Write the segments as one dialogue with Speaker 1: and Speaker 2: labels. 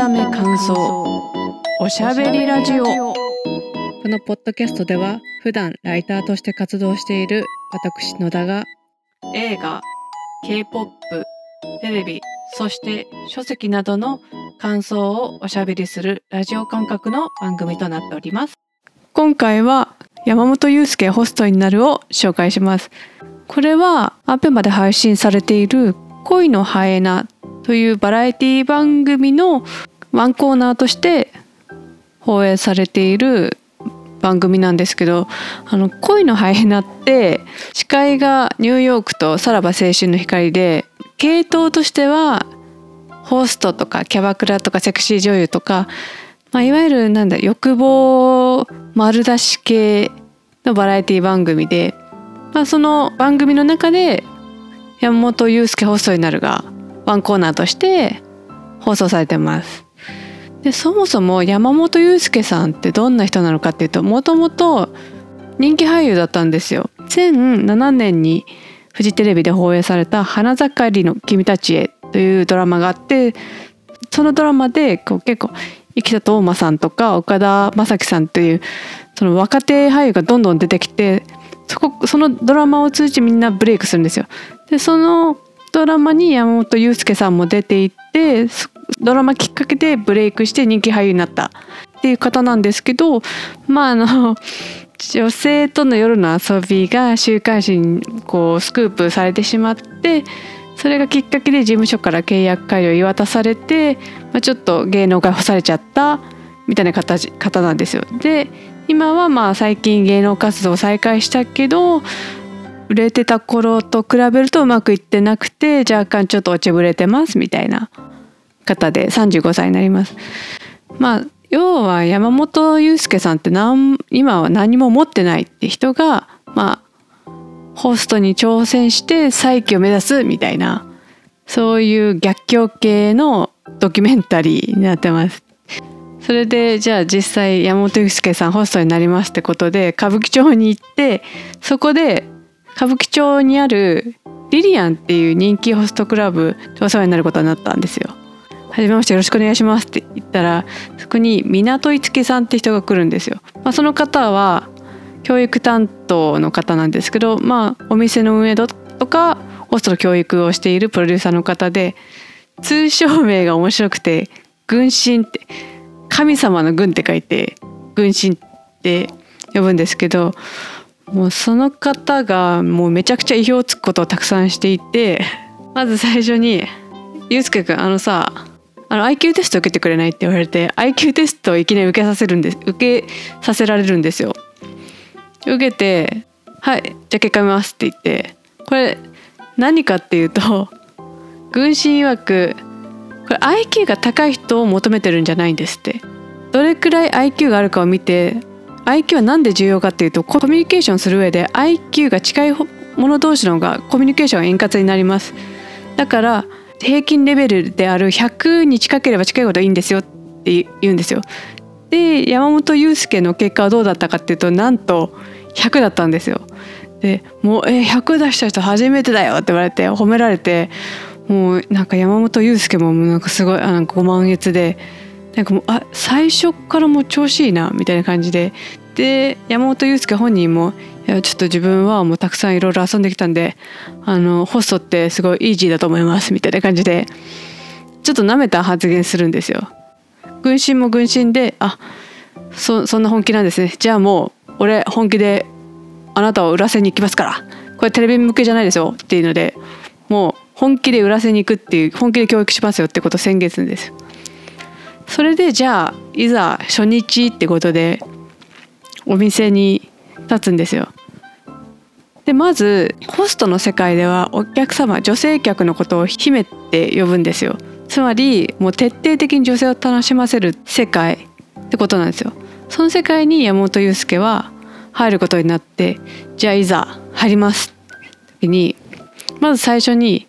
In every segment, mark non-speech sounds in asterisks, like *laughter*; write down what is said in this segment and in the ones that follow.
Speaker 1: ため感想。おしゃべりラジオ。
Speaker 2: このポッドキャストでは普段ライターとして活動している私野田が
Speaker 1: 映画 K-POP テレビそして書籍などの感想をおしゃべりするラジオ感覚の番組となっております。今回は山本裕介ホストになるを紹介します。これはアペマで配信されている恋のハエナというバラエティ番組のワンコーナーとして放映されている番組なんですけどあの恋のハイエナって司会がニューヨークとさらば青春の光で系統としてはホストとかキャバクラとかセクシー女優とか、まあ、いわゆるなんだ欲望丸出し系のバラエティ番組で、まあ、その番組の中で山本裕介ホストになるがワンコーナーとして放送されてます。でそもそも山本裕介さんってどんな人なのかっていうともともと人気俳優だったんですよ。2007年にフジテレビで放映された「花盛りの君たちへ」というドラマがあってそのドラマでこう結構生田斗真さんとか岡田将生さんというその若手俳優がどんどん出てきてそこそのドラマを通じてみんなブレイクするんですよ。でそのドラマに山本裕介さんも出ていてドラマきっかけでブレイクして人気俳優になったっていう方なんですけどまああの女性との夜の遊びが週刊誌にこうスクープされてしまってそれがきっかけで事務所から契約解除を言い渡されて、まあ、ちょっと芸能界干されちゃったみたいな形方なんですよ。で今はまあ最近芸能活動を再開したけど売れてた頃と比べるとうまくいってなくて若干ちょっと落ちぶれてますみたいな方で35歳になります。まあ要は山本裕介さんって今は何も持ってないって人がまあホストに挑戦して再起を目指すみたいなそういう逆境系のドキュメンタリーになってます。それでじゃあ実際山本裕介さんホストになりますってことで歌舞伎町に行ってそこで歌舞伎町にあるリリアンっていう人気ホストクラブお世話になることになったんですよ。はじめましてよろしくお願いしますって言ったらそこに港いつきさんって人が来るんですよ。まあ、その方は教育担当の方なんですけど、まあ、お店の運営とかホストの教育をしているプロデューサーの方で通称名が面白くて「軍神」って神様の軍って書いて「軍神」って呼ぶんですけどもうその方がもうめちゃくちゃ意表をつくことをたくさんしていてまず最初に「ゆうすけくんあのさあの IQ テスト受けてくれない?」って言われて IQ テストをいきなり受けさせるんです受けさせられるんですよ。受けて「はいじゃあ結果見ます」って言ってこれ何かっていうと *laughs* 軍神曰くこれ IQ が高い人を求めてるんじゃないんですってどれくらい IQ があるかを見て IQ は何で重要かっていうとコミュニケーションする上で IQ が近い者同士の方がコミュニケーションが円滑になりますだから平均レベルである100に近ければ近いほどいいんですよって言うんですよ。で山本裕介の結果はどうだったかっていうとなんと100だったんですよ。でもう「え100出した人初めてだよ」って言われて褒められてもうなんか山本裕介もなんかすごいなんかご満悦でなんかもうあ最初からもう調子いいなみたいな感じでで山本裕介本人も「いやちょっと自分はもうたくさんいろいろ遊んできたんであのホストってすごいイージーだと思います」みたいな感じでちょっと舐めた発言するんですよ。軍神も軍神であそそんな本気なんですね。じゃあもう俺本気であなたを売らせに行きますから。これテレビ向けじゃないですよ。っていうのでもう本気で売らせに行くっていう本気で教育しますよってことを宣言するんですそれでじゃあいざ初日ってことでお店に立つんですよ。でまずホストの世界ではお客様女性客のことを姫って呼ぶんですよ。つまりもう徹底的に女性を楽しませる世界ってことなんですよ。その世界に山本裕介は入ることになってじゃあいざ入ります時にまず最初に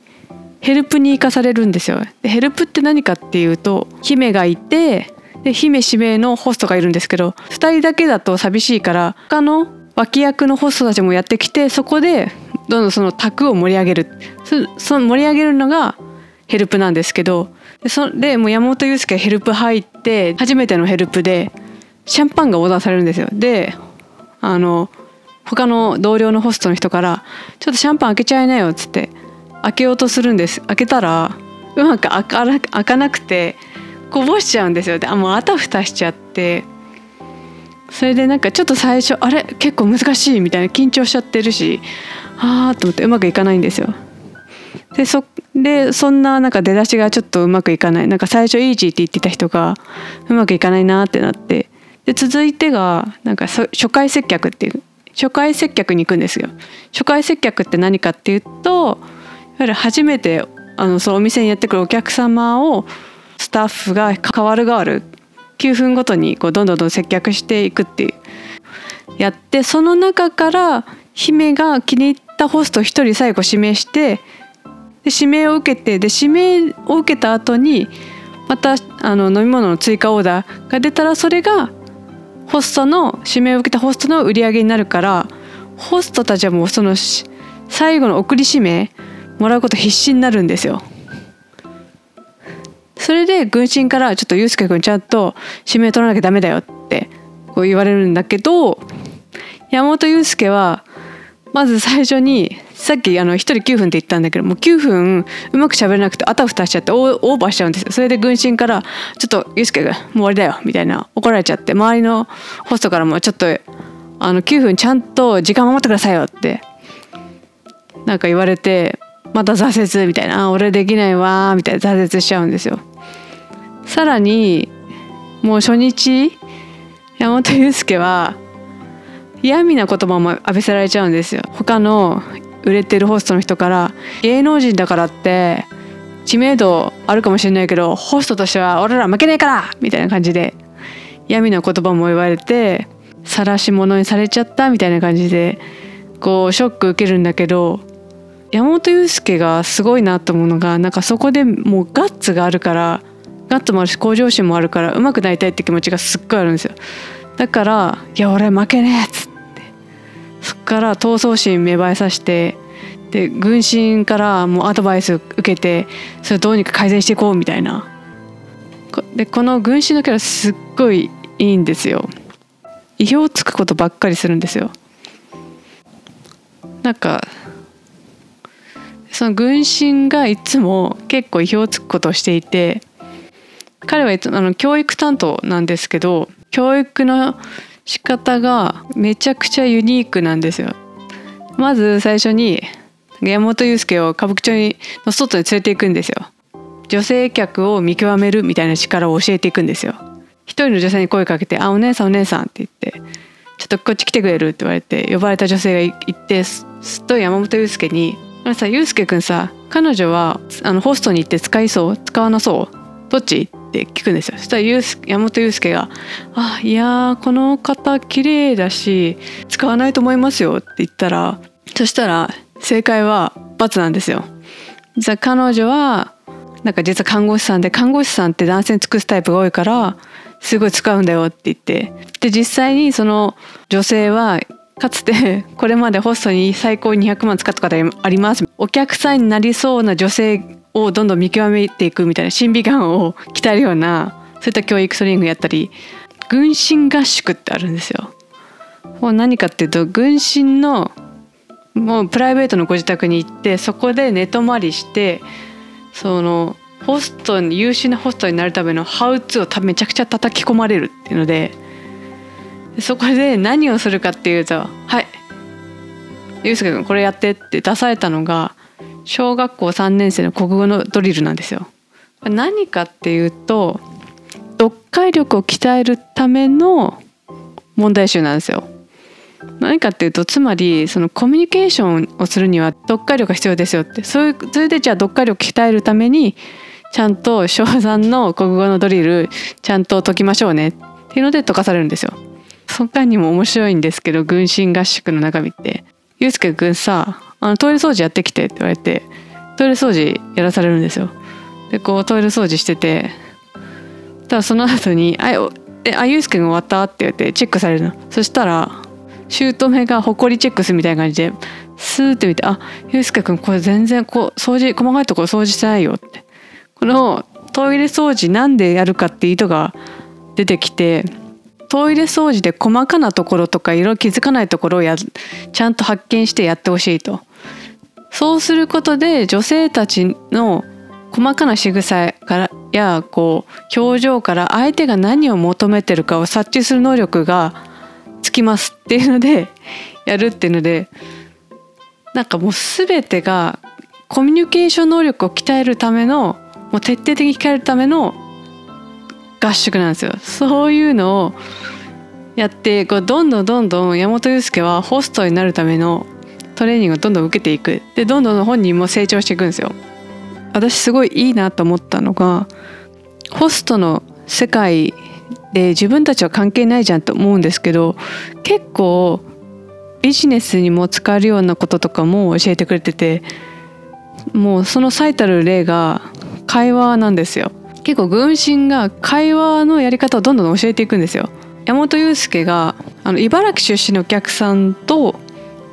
Speaker 1: ヘルプに行かされるんですよ。でヘルプって何かっていうと姫がいてで姫指名のホストがいるんですけど2人だけだと寂しいから他の脇役のホストたちもやってきてそこでどんどんその卓を盛り上げる。その盛り上げるのがヘルプなんですけどでそでもう山本裕介ヘルプ入って初めてのヘルプでシャンパンがオーダーされるんですよ。であの他の同僚のホストの人から「ちょっとシャンパン開けちゃいなよ」っつって開けようとするんです。開けたらうまく開か開かなくてこぼしちゃうんですよ。であもうあたふたしちゃって。それでなんかちょっと最初あれ？結構難しいみたいな。緊張しちゃってるし。ああと思ってうまくいかないんですよ。でそでそんななんか出だしがちょっとうまくいかない。なんか最初イージーって言ってた人がうまくいかないなってなって。で続いてがなんか初回接客っていう初回接客に行くんですよ。初回接客って何かっていうとやはり初めてあのそのお店にやってくるお客様をスタッフが変わる変わる9分ごとにこうどんどんどん接客していくっていうやってその中から姫が気に入ったホスト1人最後指名してで指名を受けてで指名を受けた後にまたあの飲み物の追加オーダーが出たらそれがホストの指名を受けたホストの売り上げになるからホストたちはもうその最後の送り指名もらうこと必死になるんですよ。それで軍神からちょっとユうスケ君ちゃんと指名取らなきゃダメだよってこう言われるんだけど山本裕介はまず最初にさっきあの1人9分って言ったんだけどもう9分うまく喋れなくてあたふたしちゃってオーバーしちゃうんですよそれで軍神から「ちょっとユうスケ君もう終わりだよ」みたいな怒られちゃって周りのホストからもちょっとあの9分ちゃんと時間守ってくださいよってなんか言われてまた挫折みたいな「俺できないわ」みたいな挫折しちゃうんですよ。さらにもう初日山本裕介は嫌味な言葉も浴びせられちゃうんですよ。他の売れてるホストの人から芸能人だからって知名度あるかもしれないけどホストとしては俺ら負けねえからみたいな感じで嫌味な言葉も言われて晒し者にされちゃったみたいな感じでこうショック受けるんだけど山本裕介がすごいなと思うのがなんかそこでもうガッツがあるからガッツもあるし向上心もあるから上手くなりたいって気持ちがすっごいあるんですよ。だから「いや俺負けねえ」っつって。そっから闘争心芽生えさせてで軍神からもうアドバイス受けてそれどうにか改善していこうみたいな。でこの軍神のキャラすっごいいいんですよ。意表をつくことばっかりするんですよ。なんかその軍神がいつも結構意表をつくことをしていて彼はあの教育担当なんですけど教育の仕方がめちゃくちゃユニークなんですよ。まず最初に山本裕介を歌舞伎町の外に連れていくんですよ。女性客を見極めるみたいな力を教えていくんですよ。一人の女性に声かけて「あお姉さんお姉さん」って言って「ちょっとこっち来てくれる?」って言われて呼ばれた女性が行ってすっと山本裕介に「あさ裕介くんさ彼女はあのホストに行って使いそう？使わなそう？どっち?」って聞くんですよ。そしたら山本裕介が「あいやこの方綺麗だし使わないと思いますよ」って言ったらそしたら正解は×なんですよ。実は彼女はなんか実は看護師さんで看護師さんって男性に尽くすタイプが多いからすごい使うんだよって言って。で実際にその女性はかつてこれまでホストに最高200万使った方あります。お客さんになりそうな女性をどんどん見極めていくみたいな審美眼を鍛えるようなそういった教育トレーニングやったり軍神合宿ってあるんですよ。もう何かっていうと軍神のもうプライベートのご自宅に行ってそこで寝泊まりしてそのホストに優秀なホストになるためのハウツーをめちゃくちゃ叩き込まれるっていうのでそこで何をするかっていうと「はいゆうすけ君これやって」って出されたのが小学校3年生の国語のドリルなんですよ。何かっていうと読解力を鍛えるための問題集なんですよ。何かっていうとつまりそのコミュニケーションをするには読解力が必要ですよってそういうそれでじゃあ読解力鍛えるためにちゃんと小3の国語のドリルちゃんと解きましょうねっていうので解かされるんですよ。その間にも面白いんですけど軍神合宿の中身って「ゆうすけくんさあのトイレ掃除やってきて」って言われてトイレ掃除やらされるんですよ。でこうトイレ掃除しててただその後に「あえあゆうすけ君終わった?」って言ってチェックされるの。そしたら姑がほこりチェックするみたいな感じでスーって見て「あゆうすけ君これ全然こう掃除細かいところ掃除してないよ」ってこのトイレ掃除なんでやるかって意図が出てきてトイレ掃除で細かなところとか色気づかないところをやちゃんと発見してやってほしいとそうすることで女性たちの細かな仕草からやこう表情から相手が何を求めてるかを察知する能力がつきますっていうのでやるっていうのでなんかもう全てがコミュニケーション能力を鍛えるためのもう徹底的に鍛えるための合宿なんですよ。そういうのをやってこうどんどんどんどん山本裕介はホストになるためのトレーニングをどんどん受けていく。でどんどん本人も成長していくんですよ。私すごいいいなと思ったのがホストの世界で自分たちは関係ないじゃんと思うんですけど結構ビジネスにも使えるようなこととかも教えてくれててもうその最たる例が会話なんですよ。結構軍神が会話のやり方をどんどん教えていくんですよ。山本裕介があの茨城出身のお客さんと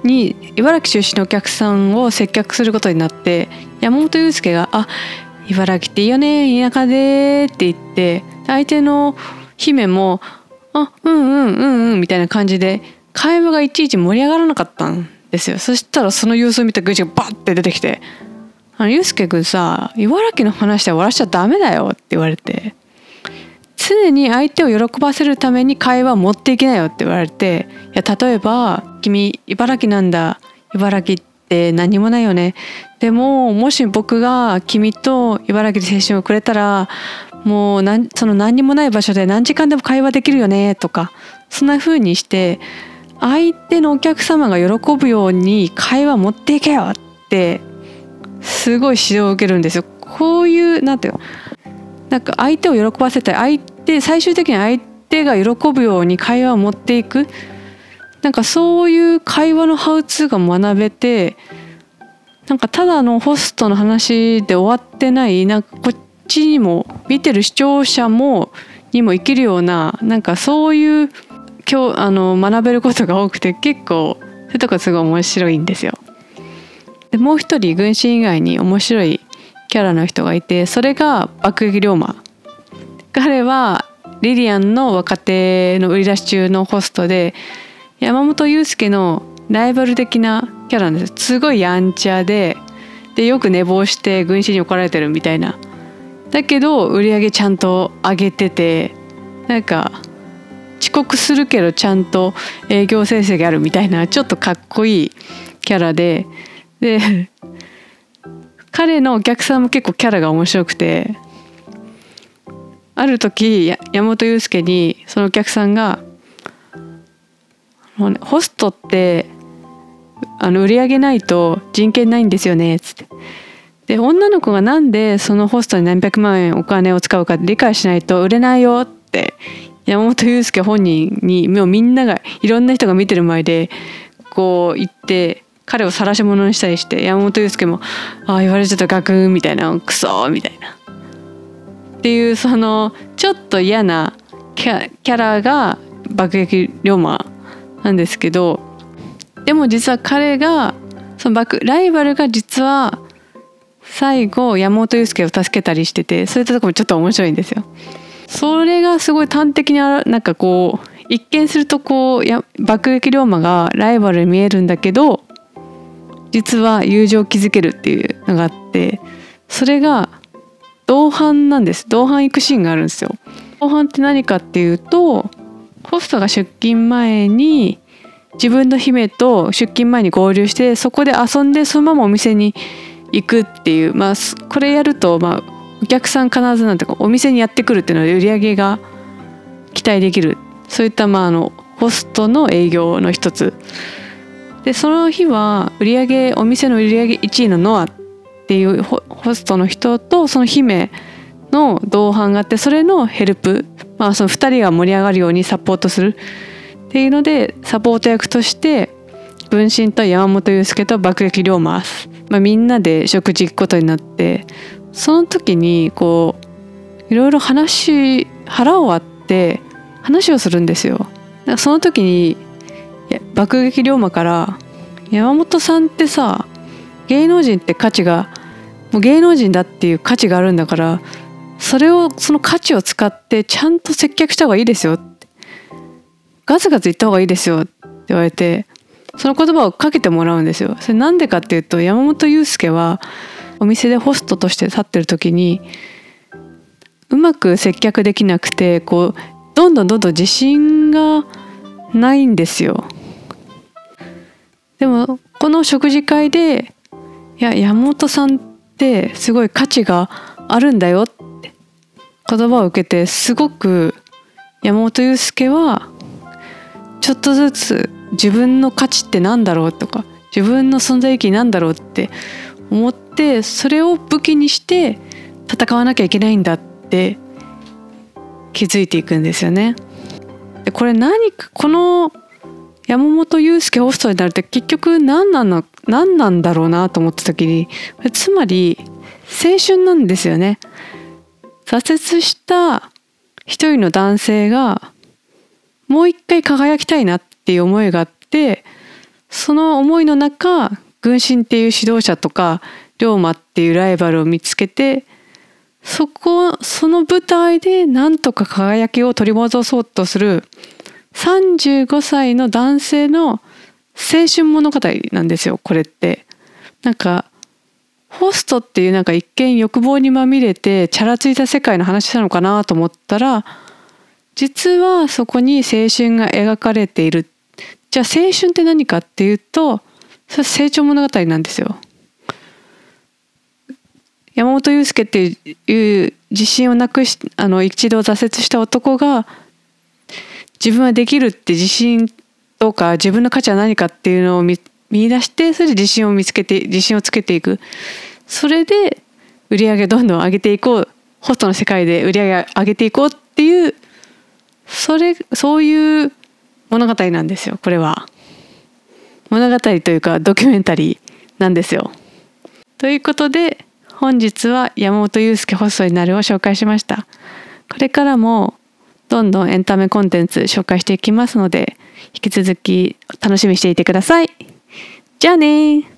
Speaker 1: に茨城出身のお客さんを接客することになって山本裕介が「あ茨城っていいよね田舎で」って言って相手の姫も「あうんうんうんうん」みたいな感じで会話がいちいち盛り上がらなかったんですよ。そしたらその様子を見た愚痴がバッて出てきて「あのゆうすけくんさ茨城の話で終わらしちゃダメだよ」って言われて。常に相手を喜ばせるために会話を持っていけないよって言われていや例えば「君茨城なんだ。茨城って何もないよね」でももし僕が君と茨城で青春をくれたらもうなんその何にもない場所で何時間でも会話できるよね。とかそんな風にして相手のお客様が喜ぶように会話持っていけよってすごい指導を受けるんですよ。こういうなんていうの？なんか相手を喜ばせたい相手最終的に相手が喜ぶように会話を持っていくなんかそういう会話のハウツーが学べてなんかただのホストの話で終わってないなんかこっちにも見てる視聴者もにも生きるようななんかそういう今日あの学べることが多くて結構そういうとこすごい面白いんですよ。でもう一人軍師以外に面白いキャラの人がいてそれが爆撃龍馬。彼はリリアンの若手の売り出し中のホストで山本裕介のライバル的なキャラなんです。すごいやんちゃででよく寝坊して軍師に怒られてるみたいな。だけど売り上げちゃんと上げててなんか遅刻するけどちゃんと営業成績あるみたいなちょっとかっこいいキャラでで彼のお客さんも結構キャラが面白くてある時山本裕介にそのお客さんが「ホストってあの売り上げないと人権ないんですよね」つって。で女の子がなんでそのホストに何百万円お金を使うか理解しないと売れないよって山本裕介本人にもうみんながいろんな人が見てる前でこう言って彼を晒し者にしたりして山本裕介も「ああ言われちゃったガクン」みたいな「クソ」みたいな。っていうそのちょっと嫌なキャキャラが爆撃龍馬なんですけどでも実は彼がその爆ライバルが実は最後山本裕介を助けたりしててそういったとこもちょっと面白いんですよ。それがすごい端的になんかこう一見するとこうや爆撃龍馬がライバルに見えるんだけど実は友情を築けるっていうのがあってそれが同伴なんです。同伴行くシーンがあるんですよ。同伴って何かっていうとホストが出勤前に自分の姫と出勤前に合流してそこで遊んでそのままお店に行くっていうまあこれやるとまあお客さん必ずなんていうかお店にやってくるっていうので売り上げが期待できる。そういったまああのホストの営業の一つ。でその日は売上お店の売上1位のノアっていうホストの人とその姫の同伴があってそれのヘルプ、まあ、その2人が盛り上がるようにサポートするっていうのでサポート役として分身と山本裕介と爆撃龍馬、まあ、みんなで食事行くことになってその時にこういろいろ話腹を割って話をするんですよ。その時に爆撃龍馬から「山本さんってさ芸能人って価値がもう芸能人だっていう価値があるんだからそれをその価値を使ってちゃんと接客した方がいいですよってガツガツ言った方がいいですよって言われてその言葉をかけてもらうんですよ。それなんでかっていうと山本裕介はお店でホストとして立ってる時にうまく接客できなくてこうどんどんどんどん自信がないんですよ。でもこの食事会でいや山本さんってすごい価値があるんだよって言葉を受けてすごく山本裕介はちょっとずつ自分の価値って何だろうとか自分の存在意義なんだろうって思ってそれを武器にして戦わなきゃいけないんだって気づいていくんですよね。でこれ何かこの山本裕介ホストになるって結局何なの何なんだろうなと思った時につまり青春なんですよね。挫折した一人の男性がもう一回輝きたいなっていう思いがあってその思いの中軍神っていう指導者とか龍馬っていうライバルを見つけてそこその舞台でなんとか輝きを取り戻そうとする35歳の男性の青春物語なんですよこれって。なんかホストっていうなんか一見欲望にまみれてチャラついた世界の話なのかなと思ったら実はそこに青春が描かれているじゃあ青春って何かっていうとそれ成長物語なんですよ。山本裕介っていう自信をなくしあの一度挫折した男が自分はできるって自信とか自分の価値は何かっていうのを見見出してそれで自信を見つけて自信をつけていくそれで売り上げどんどん上げていこうホストの世界で売り上げ上げていこうっていうそれそういう物語なんですよこれは。物語というかドキュメンタリーなんですよ。ということで本日は山本裕介ホストになるを紹介しました。これからもどんどんエンタメコンテンツ紹介していきますので引き続き楽しみにしていてください。じゃあね